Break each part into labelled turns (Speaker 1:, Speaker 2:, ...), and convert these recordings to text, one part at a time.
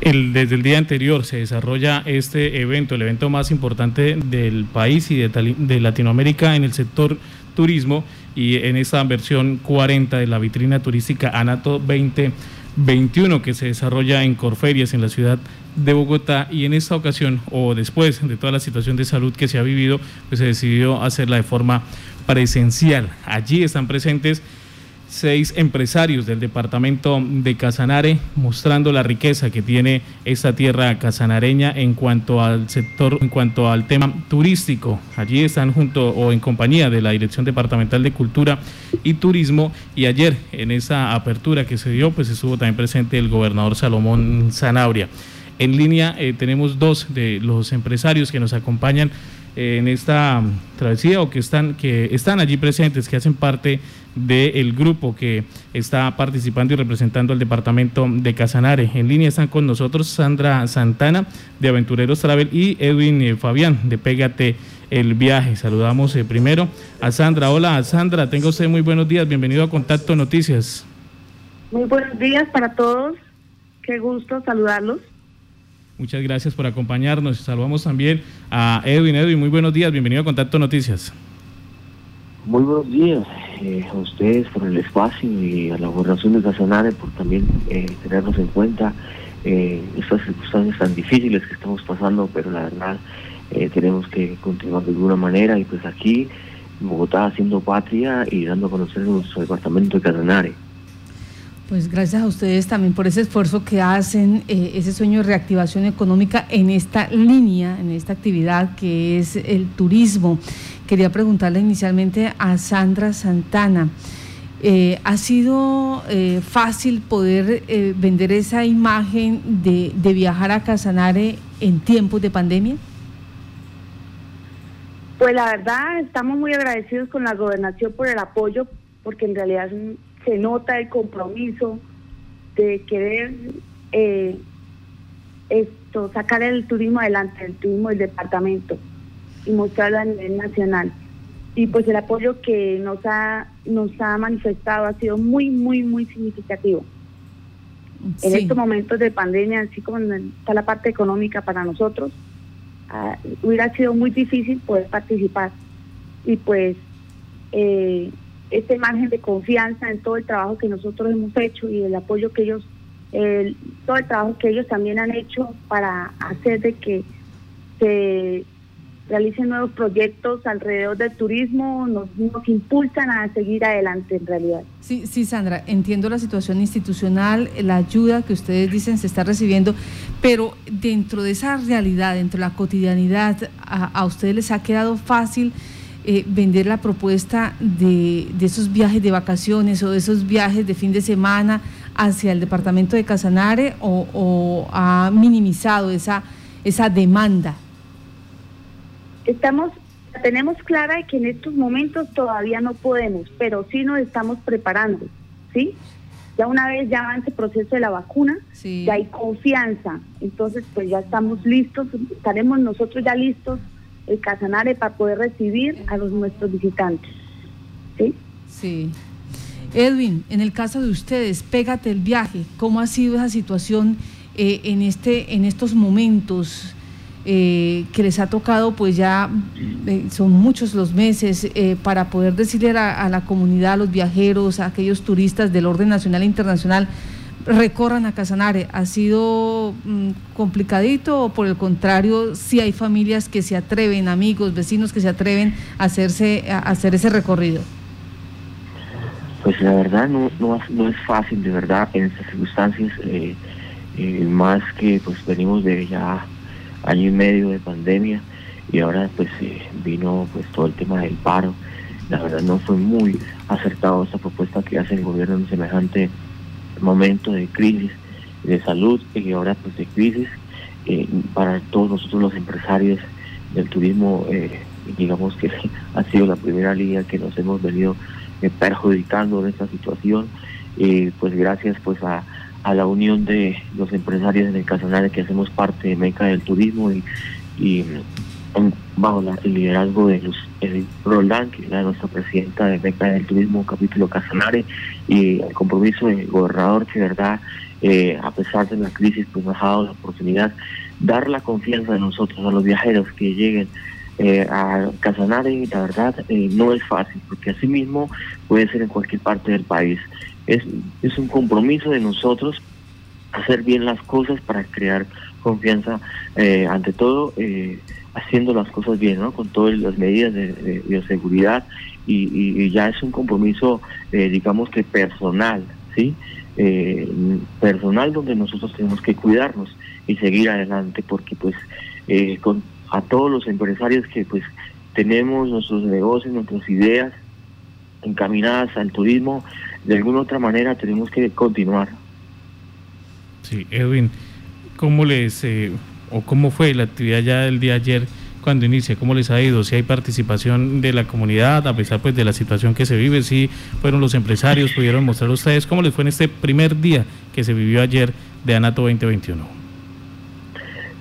Speaker 1: El, desde el día anterior se desarrolla este evento, el evento más importante del país y de, Latinoamérica en el sector turismo y en esta versión 40 de la vitrina turística ANATO 2021 que se desarrolla en Corferias en la ciudad de Bogotá y en esta ocasión o después de toda la situación de salud que se ha vivido, pues se decidió hacerla de forma presencial. Allí están presentes seis empresarios del departamento de Casanare, mostrando la riqueza que tiene esta tierra casanareña en cuanto al sector, en cuanto al tema turístico. Allí están junto o en compañía de la Dirección Departamental de Cultura y Turismo y ayer en esa apertura que se dio, pues estuvo también presente el gobernador Salomón Zanabria. En línea eh, tenemos dos de los empresarios que nos acompañan en esta travesía o que están, que están allí presentes, que hacen parte del grupo que está participando y representando al departamento de Casanare. En línea están con nosotros Sandra Santana de Aventureros Travel y Edwin eh, Fabián de Pégate el Viaje. Saludamos eh, primero a Sandra. Hola Sandra, tenga usted muy buenos días. Bienvenido a Contacto Noticias.
Speaker 2: Muy buenos días para todos. Qué gusto saludarlos.
Speaker 1: Muchas gracias por acompañarnos. Saludamos también a Edwin. Edwin, muy buenos días. Bienvenido a Contacto Noticias.
Speaker 3: Muy buenos días eh, a ustedes por el espacio y a la gobernación de Casanare por también eh, tenernos en cuenta eh, estas circunstancias tan difíciles que estamos pasando, pero la verdad tenemos que continuar de alguna manera y pues aquí Bogotá haciendo patria y dando a conocer nuestro departamento de Casanare.
Speaker 4: Pues gracias a ustedes también por ese esfuerzo que hacen, ese sueño de reactivación económica en esta línea, en esta actividad que es el turismo. Quería preguntarle inicialmente a Sandra Santana. Eh, ¿Ha sido eh, fácil poder vender esa imagen de, de viajar a Casanare en tiempos de pandemia?
Speaker 2: Pues la verdad, estamos muy agradecidos con la gobernación por el apoyo, porque en realidad se nota el compromiso de querer eh, esto sacar el turismo adelante, el turismo del departamento y mostrarlo a nivel nacional. Y pues el apoyo que nos ha, nos ha manifestado ha sido muy, muy, muy significativo. En estos momentos de pandemia, así como está la parte económica para nosotros, ah, hubiera sido muy difícil poder participar. Y pues eh, este margen de confianza en todo el trabajo que nosotros hemos hecho y el apoyo que ellos, todo el trabajo que ellos también han hecho para hacer de que se realicen nuevos proyectos alrededor del turismo, nos, impulsan a seguir adelante en realidad.
Speaker 4: Sí, sí, Sandra, entiendo la situación institucional, la ayuda que ustedes dicen se está recibiendo, pero dentro de esa realidad, dentro de la cotidianidad, a, ustedes les ha quedado fácil eh, vender la propuesta de, esos viajes de vacaciones o de esos viajes de fin de semana hacia el departamento de Casanare o, ha minimizado esa, esa demanda?
Speaker 2: Estamos, tenemos clara que en estos momentos todavía no podemos, pero sí nos estamos preparando, ¿sí? Ya una vez ya avance el proceso de la vacuna, ya hay confianza, entonces pues ya estamos listos, estaremos nosotros ya listos el Casanare para poder recibir a los nuestros visitantes. ¿Sí?
Speaker 4: Sí. Edwin, en el caso de ustedes, pégate el viaje, ¿cómo ha sido esa situación eh, en, este, en estos momentos eh, que les ha tocado, pues ya eh, son muchos los meses, para poder decirle a, la comunidad, a los viajeros, a aquellos turistas del orden nacional e internacional, recorran a Casanare. ¿Ha sido mm, complicadito o por el contrario, si hay familias que se atreven, amigos, vecinos que se atreven a, hacerse, a hacer ese recorrido?
Speaker 3: Pues la verdad no, no, es fácil, de verdad, en estas circunstancias, eh, eh, más que pues venimos de ya año y medio de pandemia y ahora pues eh, vino pues todo el tema del paro. La verdad no fue muy acertado esta propuesta que hace el gobierno en semejante momento de crisis de salud y ahora pues de crisis eh, para todos nosotros los empresarios del turismo eh, digamos que ha sido la primera línea que nos hemos venido eh, perjudicando en esta situación pues gracias pues a, la unión de los empresarios el Casanare que hacemos parte de Meca del Turismo y, y bajo el liderazgo de Luz Roland, que es nuestra presidenta de Beca del Turismo, capítulo Casanare, y el compromiso del gobernador, que verdad eh, a pesar de la crisis, pues nos ha dado la oportunidad dar la confianza de nosotros a los viajeros que lleguen eh, a Casanare, la verdad, eh, no es fácil, porque así mismo puede ser en cualquier parte del país. Es, es un compromiso de nosotros hacer bien las cosas para crear confianza, ante todo haciendo las cosas bien, ¿no? con todas las medidas de, bioseguridad y, ya es un compromiso, digamos que personal, ¿sí? eh, personal donde nosotros tenemos que cuidarnos y seguir adelante porque pues eh, con a todos los empresarios que pues tenemos nuestros negocios, nuestras ideas encaminadas al turismo, de alguna otra manera tenemos que continuar.
Speaker 1: Sí, Edwin, ¿cómo les eh, o cómo fue la actividad ya del día ayer? cuando inicia, cómo les ha ido, si hay participación de la comunidad, a pesar pues de la situación que se vive, si fueron los empresarios, pudieron mostrar a ustedes cómo les fue en este primer día que se vivió ayer de ANATO 2021.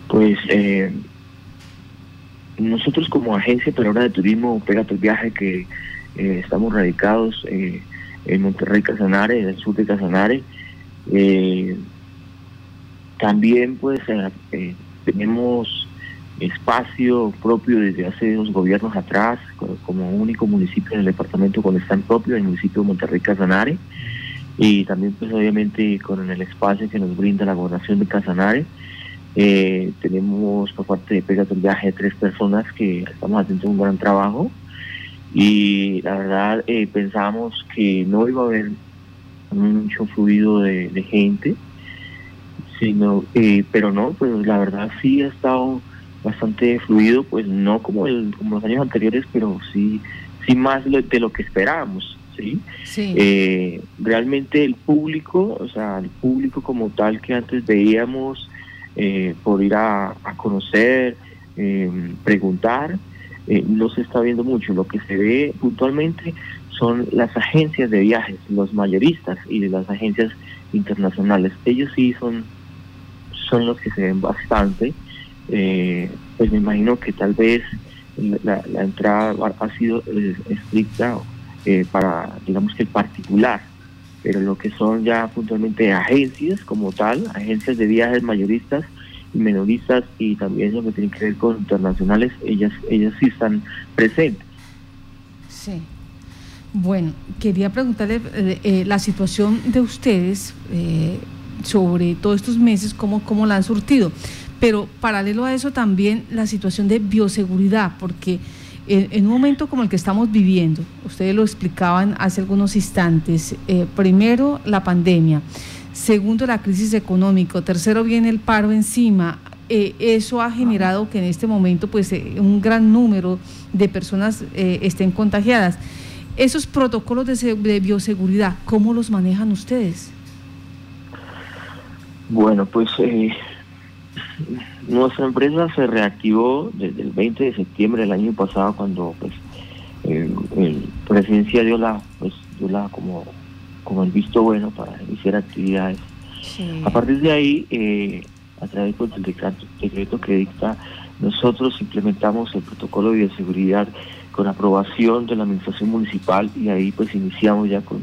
Speaker 3: Pues eh, nosotros como agencia peruana de turismo, Pégate el Viaje, que eh, estamos radicados eh, en Monterrey, Casanare, en el sur de Casanare, también pues tenemos espacio propio desde hace dos gobiernos atrás, como único municipio en el departamento con stand propio, el municipio de Monterrey Casanare, y también pues obviamente con el espacio que nos brinda la gobernación de Casanare. Eh, tenemos por parte de Pégate el Viaje tres personas que estamos haciendo un gran trabajo y la verdad eh, pensamos que no iba a haber mucho fluido de, gente, sino, eh, pero no, pues la verdad sí ha estado bastante fluido, pues no como, el, como los años anteriores, pero sí, sí más de lo que esperábamos. ¿sí? Eh, realmente el público, o sea, el público como tal que antes veíamos eh, por ir a, conocer, eh, no se está viendo mucho. Lo que se ve puntualmente son las agencias de viajes, los mayoristas y las agencias internacionales. Ellos sí son, son los que se ven bastante eh, pues me imagino que tal vez la, entrada ha sido eh, estricta eh, para, digamos que particular, pero lo que son ya puntualmente agencias como tal, agencias de viajes mayoristas y menoristas y también lo que tiene que ver con internacionales, ellas, ellas sí están presentes.
Speaker 4: Sí. Bueno, quería preguntarle la situación de ustedes sobre todos estos meses, cómo, cómo la han surtido. Pero paralelo a eso también la situación de bioseguridad, porque en, un momento como el que estamos viviendo, ustedes lo explicaban hace algunos instantes, eh, primero la pandemia, segundo la crisis económica, tercero viene el paro encima, eh, eso ha generado que en este momento pues eh, un gran número de personas estén contagiadas. Esos protocolos de, bioseguridad, ¿cómo los manejan ustedes?
Speaker 3: Bueno, pues nuestra empresa se reactivó desde el 20 de septiembre del año pasado cuando pues el, presidencia dio la pues dio la como como el visto bueno para iniciar actividades. A partir de ahí, eh, a través pues, del decreto, que dicta, nosotros implementamos el protocolo de bioseguridad con aprobación de la administración municipal y ahí pues iniciamos ya con,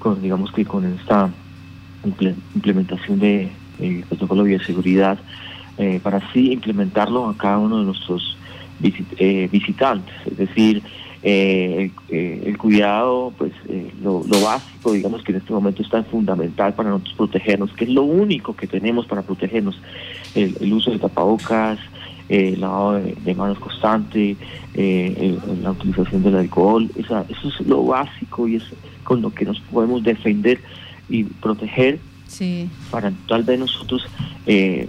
Speaker 3: con digamos que con esta implementación de el protocolo de bioseguridad eh, para así implementarlo a cada uno de nuestros eh, visitantes. Es decir, eh, el, cuidado, pues lo, básico, digamos que en este momento es tan fundamental para nosotros protegernos, que es lo único que tenemos para protegernos, el, uso de tapabocas, el lavado de, manos constante, la utilización del alcohol, eso es lo básico y es con lo que nos podemos defender y proteger para tal vez nosotros eh,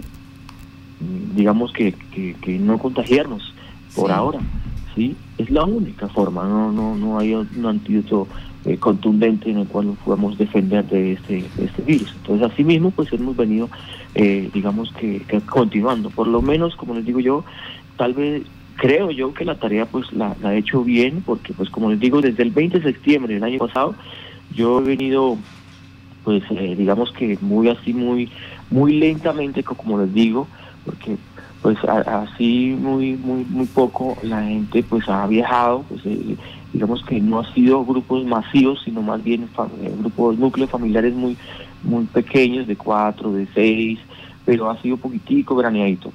Speaker 3: digamos que, que, no contagiarnos por ahora, ¿sí? Es la única forma, no no no hay un antídoto eh, contundente en el cual nos podamos defender de este, este virus. Entonces, así mismo, pues hemos venido, eh, digamos que, continuando, por lo menos, como les digo yo, tal vez creo yo que la tarea pues la, la he hecho bien, porque pues como les digo, desde el 20 de septiembre del año pasado, yo he venido pues eh, digamos que muy así muy muy lentamente como les digo porque pues así muy muy muy poco la gente pues ha viajado pues eh, digamos que no ha sido grupos masivos sino más bien eh, grupos núcleos familiares muy muy pequeños, de cuatro, de seis, pero ha sido poquitico graneadito,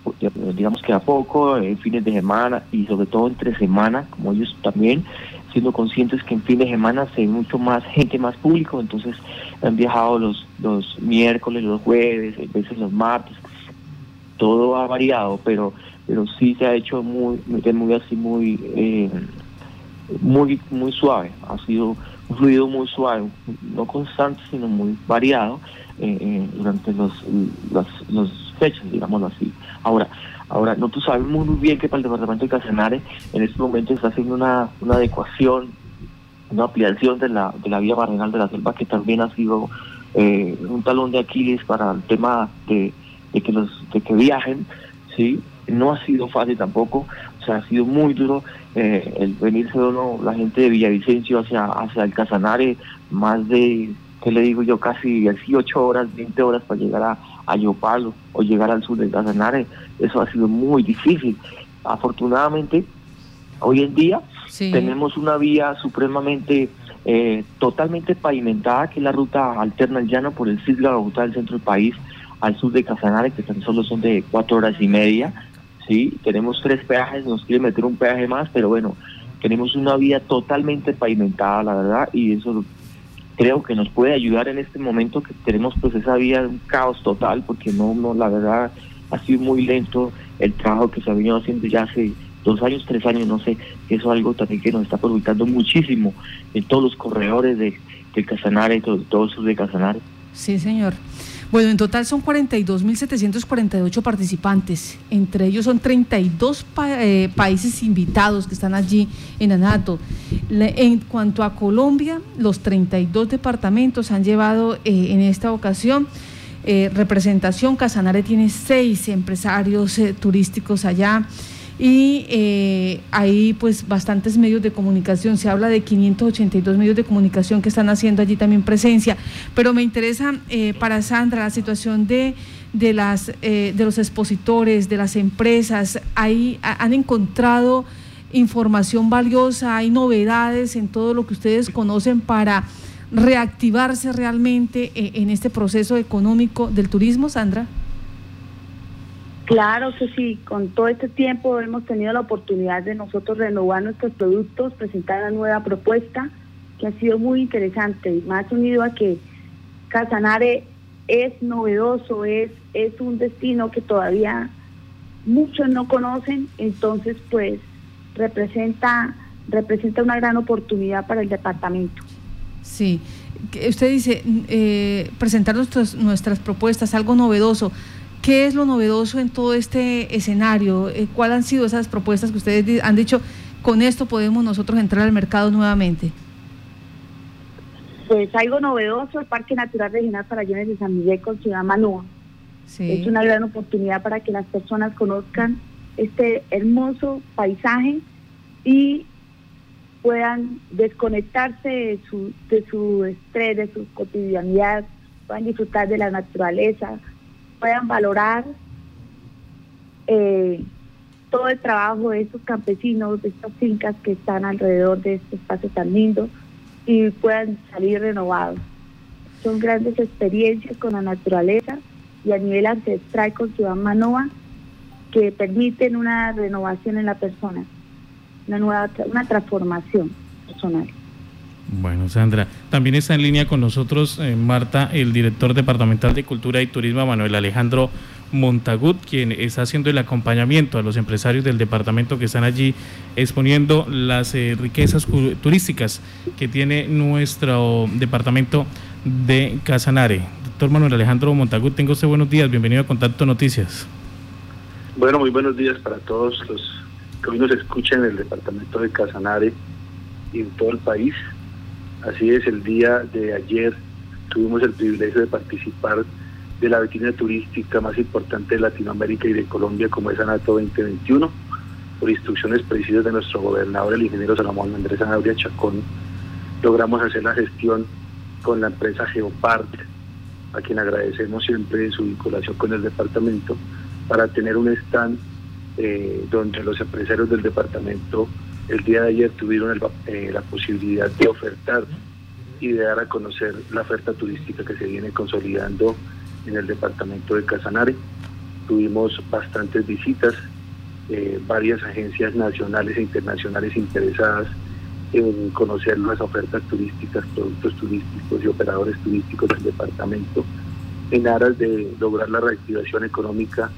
Speaker 3: digamos que a poco, en fines de semana y sobre todo entre semana, como ellos también, siendo conscientes que en fin de semana se ve mucho más gente, más público, entonces han viajado los, los miércoles, los jueves, a veces los martes, todo ha variado, pero pero sí se ha hecho muy, muy así, muy, eh, muy, muy suave, ha sido un fluido muy suave, no constante, sino muy variado eh, eh, durante los, los, fechas, digámoslo así. Ahora, ahora no tú sabes muy, bien que para el departamento de Casanare en este momento está haciendo una, una adecuación, una ampliación de la, de la vía marginal de la selva que también ha sido un talón de Aquiles para el tema de, de que los de que viajen, sí, no ha sido fácil tampoco, o sea, ha sido muy duro eh, el venirse uno, la gente de Villavicencio hacia, hacia el Casanare, más de, ¿qué le digo yo? Casi 18 horas, 20 horas para llegar a, a Yopalo o llegar al sur del Casanare, eso ha sido muy difícil. Afortunadamente, hoy en día tenemos una vía supremamente eh, totalmente pavimentada, que es la ruta alterna al llano por el Cisla Bogotá del centro del país, al sur de Casanare, que tan solo son de cuatro horas y media, ¿sí? Tenemos tres peajes, nos quiere meter un peaje más, pero bueno, tenemos una vía totalmente pavimentada, la verdad, y eso creo que nos puede ayudar en este momento que tenemos pues esa vía un caos total, porque no, no, la verdad ha sido muy lento el trabajo que se ha venido haciendo ya hace dos años, tres años, no sé, eso es algo también que nos está perjudicando muchísimo en todos los corredores de, de Casanare, todo, todo sur de Casanare.
Speaker 4: Sí, señor. Bueno, en total son 42.748 participantes. Entre ellos son 32 eh, países invitados que están allí en ANATO. en cuanto a Colombia, los 32 departamentos han llevado eh, en esta ocasión eh, representación. Casanare tiene seis empresarios turísticos allá y eh, hay pues bastantes medios de comunicación, se habla de 582 medios de comunicación que están haciendo allí también presencia, pero me interesa eh, para Sandra la situación de, de, las, eh, de los expositores, de las empresas, ahí han encontrado información valiosa, hay novedades en todo lo que ustedes conocen para reactivarse realmente en este proceso económico del turismo, Sandra.
Speaker 2: Claro que sí, con todo este tiempo hemos tenido la oportunidad de nosotros renovar nuestros productos, presentar una nueva propuesta que ha sido muy interesante y más unido a que Casanare es novedoso, es, es un destino que todavía muchos no conocen, entonces pues representa, representa una gran oportunidad para el departamento.
Speaker 4: Sí, usted dice eh, presentar nuestros, nuestras propuestas, algo novedoso. ¿Qué es lo novedoso en todo este escenario? Eh, ¿Cuáles han sido esas propuestas que ustedes han dicho, con esto podemos nosotros entrar al mercado nuevamente?
Speaker 2: Pues algo novedoso, el Parque Natural Regional Farallones de San Miguel con Ciudad Manúa. Es una gran oportunidad para que las personas conozcan este hermoso paisaje y puedan desconectarse de su, de su estrés, de su cotidianidad, puedan disfrutar de la naturaleza, puedan valorar eh, todo el trabajo de estos campesinos, de estas fincas que están alrededor de este espacio tan lindo y puedan salir renovados. Son grandes experiencias con la naturaleza y a nivel ancestral con Ciudad Manoa que permiten una renovación en la persona, una nueva una transformación personal.
Speaker 1: Bueno, Sandra, también está en línea con nosotros eh, Marta, el director departamental de Cultura y Turismo, Manuel Alejandro Montagut, quien está haciendo el acompañamiento a los empresarios del departamento que están allí exponiendo las eh, riquezas turísticas que tiene nuestro departamento de Casanare. Doctor Manuel Alejandro Montagut, tengo usted buenos días, bienvenido a Contacto Noticias.
Speaker 5: Bueno, muy buenos días para todos los que hoy nos escuchan en el departamento de Casanare y en todo el país. Así es, el día de ayer tuvimos el privilegio de participar de la vitrina turística más importante de Latinoamérica y de Colombia como es ANATO 2021, por instrucciones precisas de nuestro gobernador, el ingeniero Salomón Andrés Anabria Chacón, logramos hacer la gestión con la empresa Geopart, a quien agradecemos siempre su vinculación con el departamento, para tener un stand eh, donde los empresarios del departamento el día de ayer tuvieron eh, la posibilidad de ofertar y de dar a conocer la oferta turística que se viene consolidando en el departamento de Casanare. Tuvimos bastantes visitas, eh, varias agencias nacionales e internacionales interesadas en conocer las ofertas turísticas, productos turísticos y operadores turísticos del departamento en aras de lograr la reactivación económica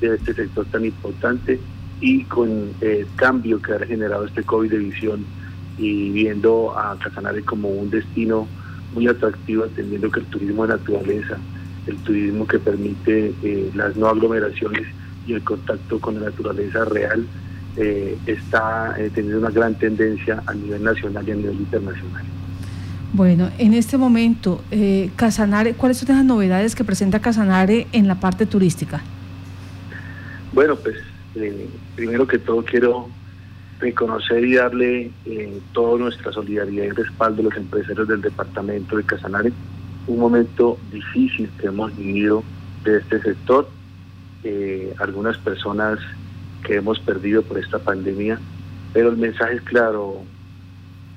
Speaker 5: de este sector tan importante y con el cambio que ha generado este COVID de visión y viendo a Casanare como un destino muy atractivo, entendiendo que el turismo de naturaleza, el turismo que permite eh, las no aglomeraciones y el contacto con la naturaleza real, eh, está eh, teniendo una gran tendencia a nivel nacional y a nivel internacional.
Speaker 4: Bueno, en este momento, Casanare, ¿cuáles son las novedades que presenta Casanare en la parte turística?
Speaker 5: Bueno, pues primero que todo quiero reconocer y darle eh, toda nuestra solidaridad y respaldo a los empresarios del departamento de Casanare. Un momento difícil que hemos vivido de este sector. Eh, algunas personas que hemos perdido por esta pandemia, pero el mensaje es claro,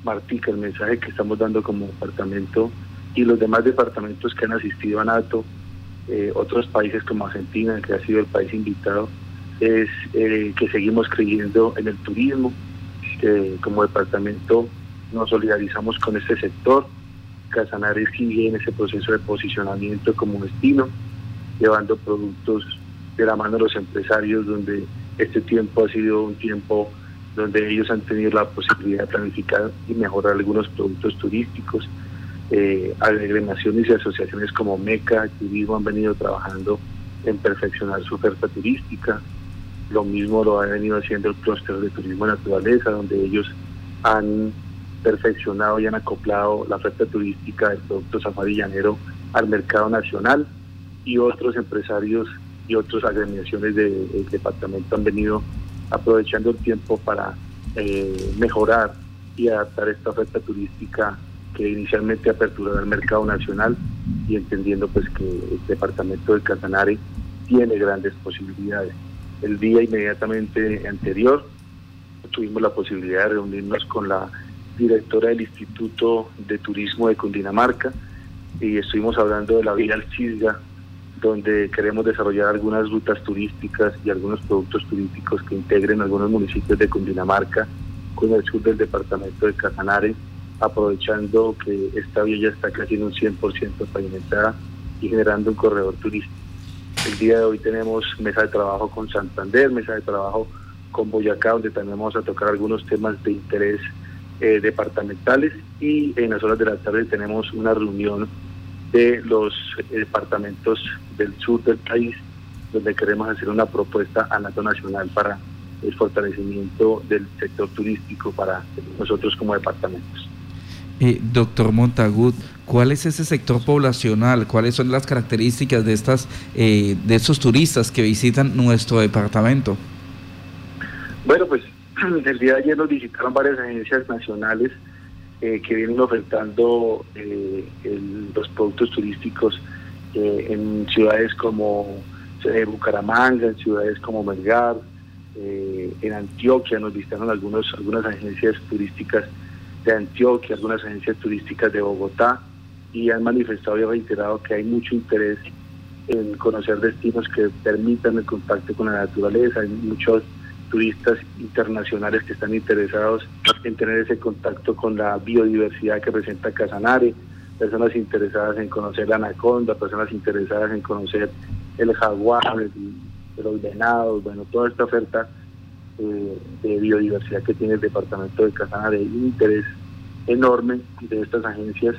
Speaker 5: Martica, el mensaje que estamos dando como departamento y los demás departamentos que han asistido a NATO, eh, otros países como Argentina, que ha sido el país invitado, es eh, que seguimos creyendo en el turismo, como departamento nos solidarizamos con este sector. Casanare sigue en ese proceso de posicionamiento como destino, llevando productos de la mano de los empresarios, donde este tiempo ha sido un tiempo donde ellos han tenido la posibilidad de planificar y mejorar algunos productos turísticos. Eh, agremiaciones y asociaciones como MECA, Turismo han venido trabajando en perfeccionar su oferta turística. Lo mismo lo ha venido haciendo el clúster de turismo naturaleza, donde ellos han perfeccionado y han acoplado la oferta turística del producto safari llanero al mercado nacional y otros empresarios y otras agremiaciones del departamento han venido aprovechando el tiempo para eh, mejorar y adaptar esta oferta turística que inicialmente aperturó el mercado nacional y entendiendo pues que el departamento de Casanare tiene grandes posibilidades. El día inmediatamente anterior tuvimos la posibilidad de reunirnos con la directora del Instituto de Turismo de Cundinamarca y estuvimos hablando de la vía Alcisga, donde queremos desarrollar algunas rutas turísticas y algunos productos turísticos que integren algunos municipios de Cundinamarca con el sur del departamento de Casanare, aprovechando que esta ya está casi en un 100% pavimentada y generando un corredor turístico. El día de hoy tenemos mesa de trabajo con Santander, mesa de trabajo con Boyacá, donde también vamos a tocar algunos temas de interés eh, departamentales y en las horas de la tarde tenemos una reunión de los departamentos del sur del país, donde queremos hacer una propuesta a NATO Nacional para el fortalecimiento del sector turístico para nosotros como departamentos.
Speaker 6: Eh, doctor Montagut, ¿cuál es ese sector poblacional? ¿Cuáles son las características de estas eh, de esos turistas que visitan nuestro departamento?
Speaker 5: Bueno, pues el día de ayer nos visitaron varias agencias nacionales eh, que vienen ofertando los productos turísticos en ciudades como Bucaramanga, en ciudades como Melgar, en Antioquia nos visitaron algunos, algunas agencias turísticas de Antioquia, algunas agencias turísticas de Bogotá y han manifestado y reiterado que hay mucho interés en conocer destinos que permitan el contacto con la naturaleza. Hay muchos turistas internacionales que están interesados en tener ese contacto con la biodiversidad que presenta Casanare, personas interesadas en conocer la anaconda, personas interesadas en conocer el jaguar, los venados, bueno, toda esta oferta eh, de biodiversidad que tiene el departamento de Casanare, hay un interés enorme de estas agencias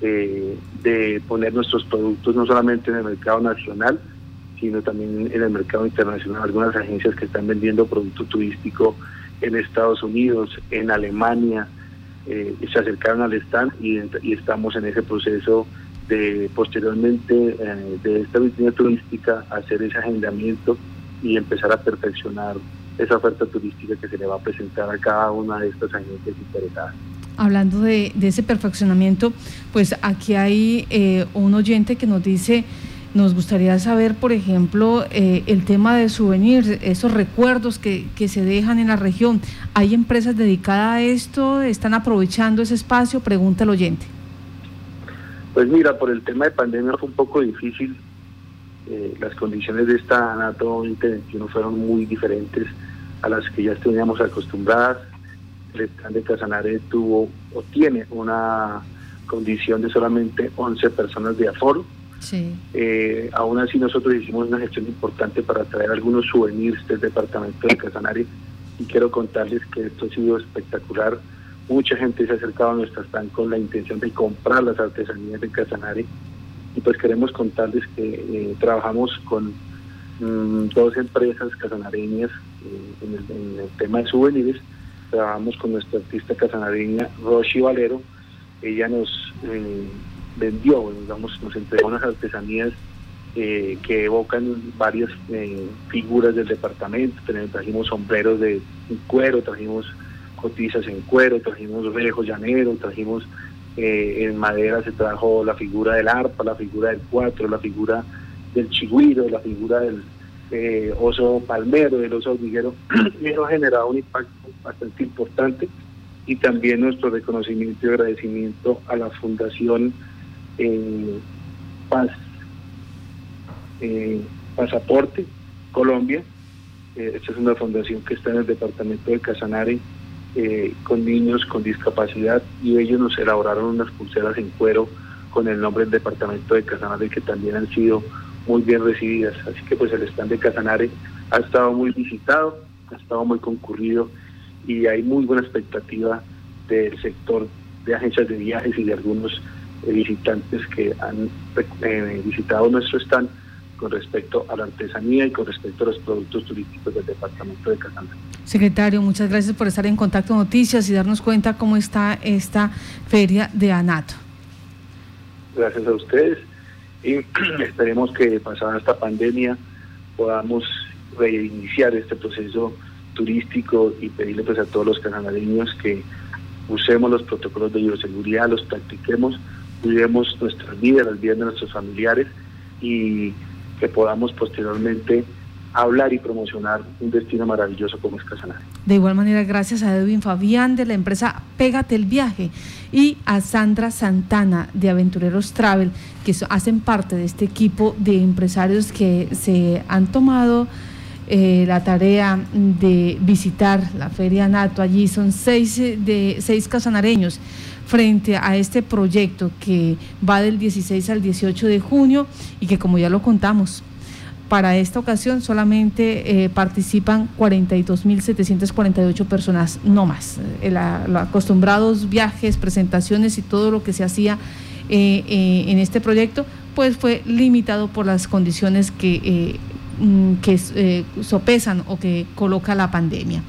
Speaker 5: eh, de poner nuestros productos no solamente en el mercado nacional, sino también en el mercado internacional. Algunas agencias que están vendiendo producto turístico en Estados Unidos, en Alemania, eh, se acercaron al stand y, estamos en ese proceso de posteriormente de esta vitrina turística hacer ese agendamiento y empezar a perfeccionar esa oferta turística que se le va a presentar a cada una de estas agencias interesadas.
Speaker 4: Hablando de, ese perfeccionamiento, pues aquí hay eh, un oyente que nos dice, nos gustaría saber, por ejemplo, eh, el tema de souvenirs, esos recuerdos que, que, se dejan en la región. ¿Hay empresas dedicadas a esto? ¿Están aprovechando ese espacio? Pregunta el oyente.
Speaker 5: Pues mira, por el tema de pandemia fue un poco difícil. Eh, las condiciones de esta ANATO 2021 fueron muy diferentes a las que ya teníamos acostumbradas. El stand de Casanare tuvo o tiene una condición de solamente 11 personas de aforo. Sí. Eh, aún así nosotros hicimos una gestión importante para traer algunos souvenirs del departamento de Casanare y quiero contarles que esto ha sido espectacular. Mucha gente se ha acercado a nuestra stand con la intención de comprar las artesanías de Casanare y pues queremos contarles que eh, trabajamos con mm, dos empresas casanareñas eh, en, el, tema de souvenirs. Trabajamos con nuestra artista casanareña Roshi Valero. Ella nos eh, vendió, digamos, nos entregó unas artesanías eh, que evocan varias eh, figuras del departamento. Trajimos sombreros de cuero, trajimos cotizas en cuero, trajimos rejos llaneros, trajimos eh, en madera se trajo la figura del arpa, la figura del cuatro, la figura del chigüiro, la figura del eh, oso palmero, del oso hormiguero. eso ha generado un impacto bastante importante y también nuestro reconocimiento y agradecimiento a la Fundación eh, Paz eh, Pasaporte Colombia. Esta es una fundación que está en el departamento de Casanare con niños con discapacidad y ellos nos elaboraron unas pulseras en cuero con el nombre del departamento de Casanare que también han sido muy bien recibidas. Así que pues el stand de Casanare ha estado muy visitado, ha estado muy concurrido y hay muy buena expectativa del sector de agencias de viajes y de algunos eh, visitantes que han eh, visitado nuestro stand con respecto a la artesanía y con respecto a los productos turísticos del departamento de Casanare.
Speaker 4: Secretario, muchas gracias por estar en Contacto Noticias y darnos cuenta cómo está esta feria de ANATO.
Speaker 5: Gracias a ustedes y esperemos que pasada esta pandemia podamos reiniciar este proceso turístico y pedirle pues a todos los canaleños que usemos los protocolos de bioseguridad, los practiquemos, cuidemos nuestras vidas, las vidas de nuestros familiares y que podamos posteriormente hablar y promocionar un destino maravilloso como es Casanare.
Speaker 4: De igual manera, gracias a Edwin Fabián de la empresa Pégate el Viaje y a Sandra Santana de Aventureros Travel, que hacen parte de este equipo de empresarios que se han tomado eh, la tarea de visitar la Feria Nato. Allí son seis, de, seis casanareños frente a este proyecto que va del 16 al 18 de junio y que como ya lo contamos, para esta ocasión solamente eh, participan 42.748 personas, no más. Eh, los acostumbrados viajes, presentaciones y todo lo que se hacía eh, en este proyecto, pues fue limitado por las condiciones que, mm, que sopesan o que coloca la pandemia.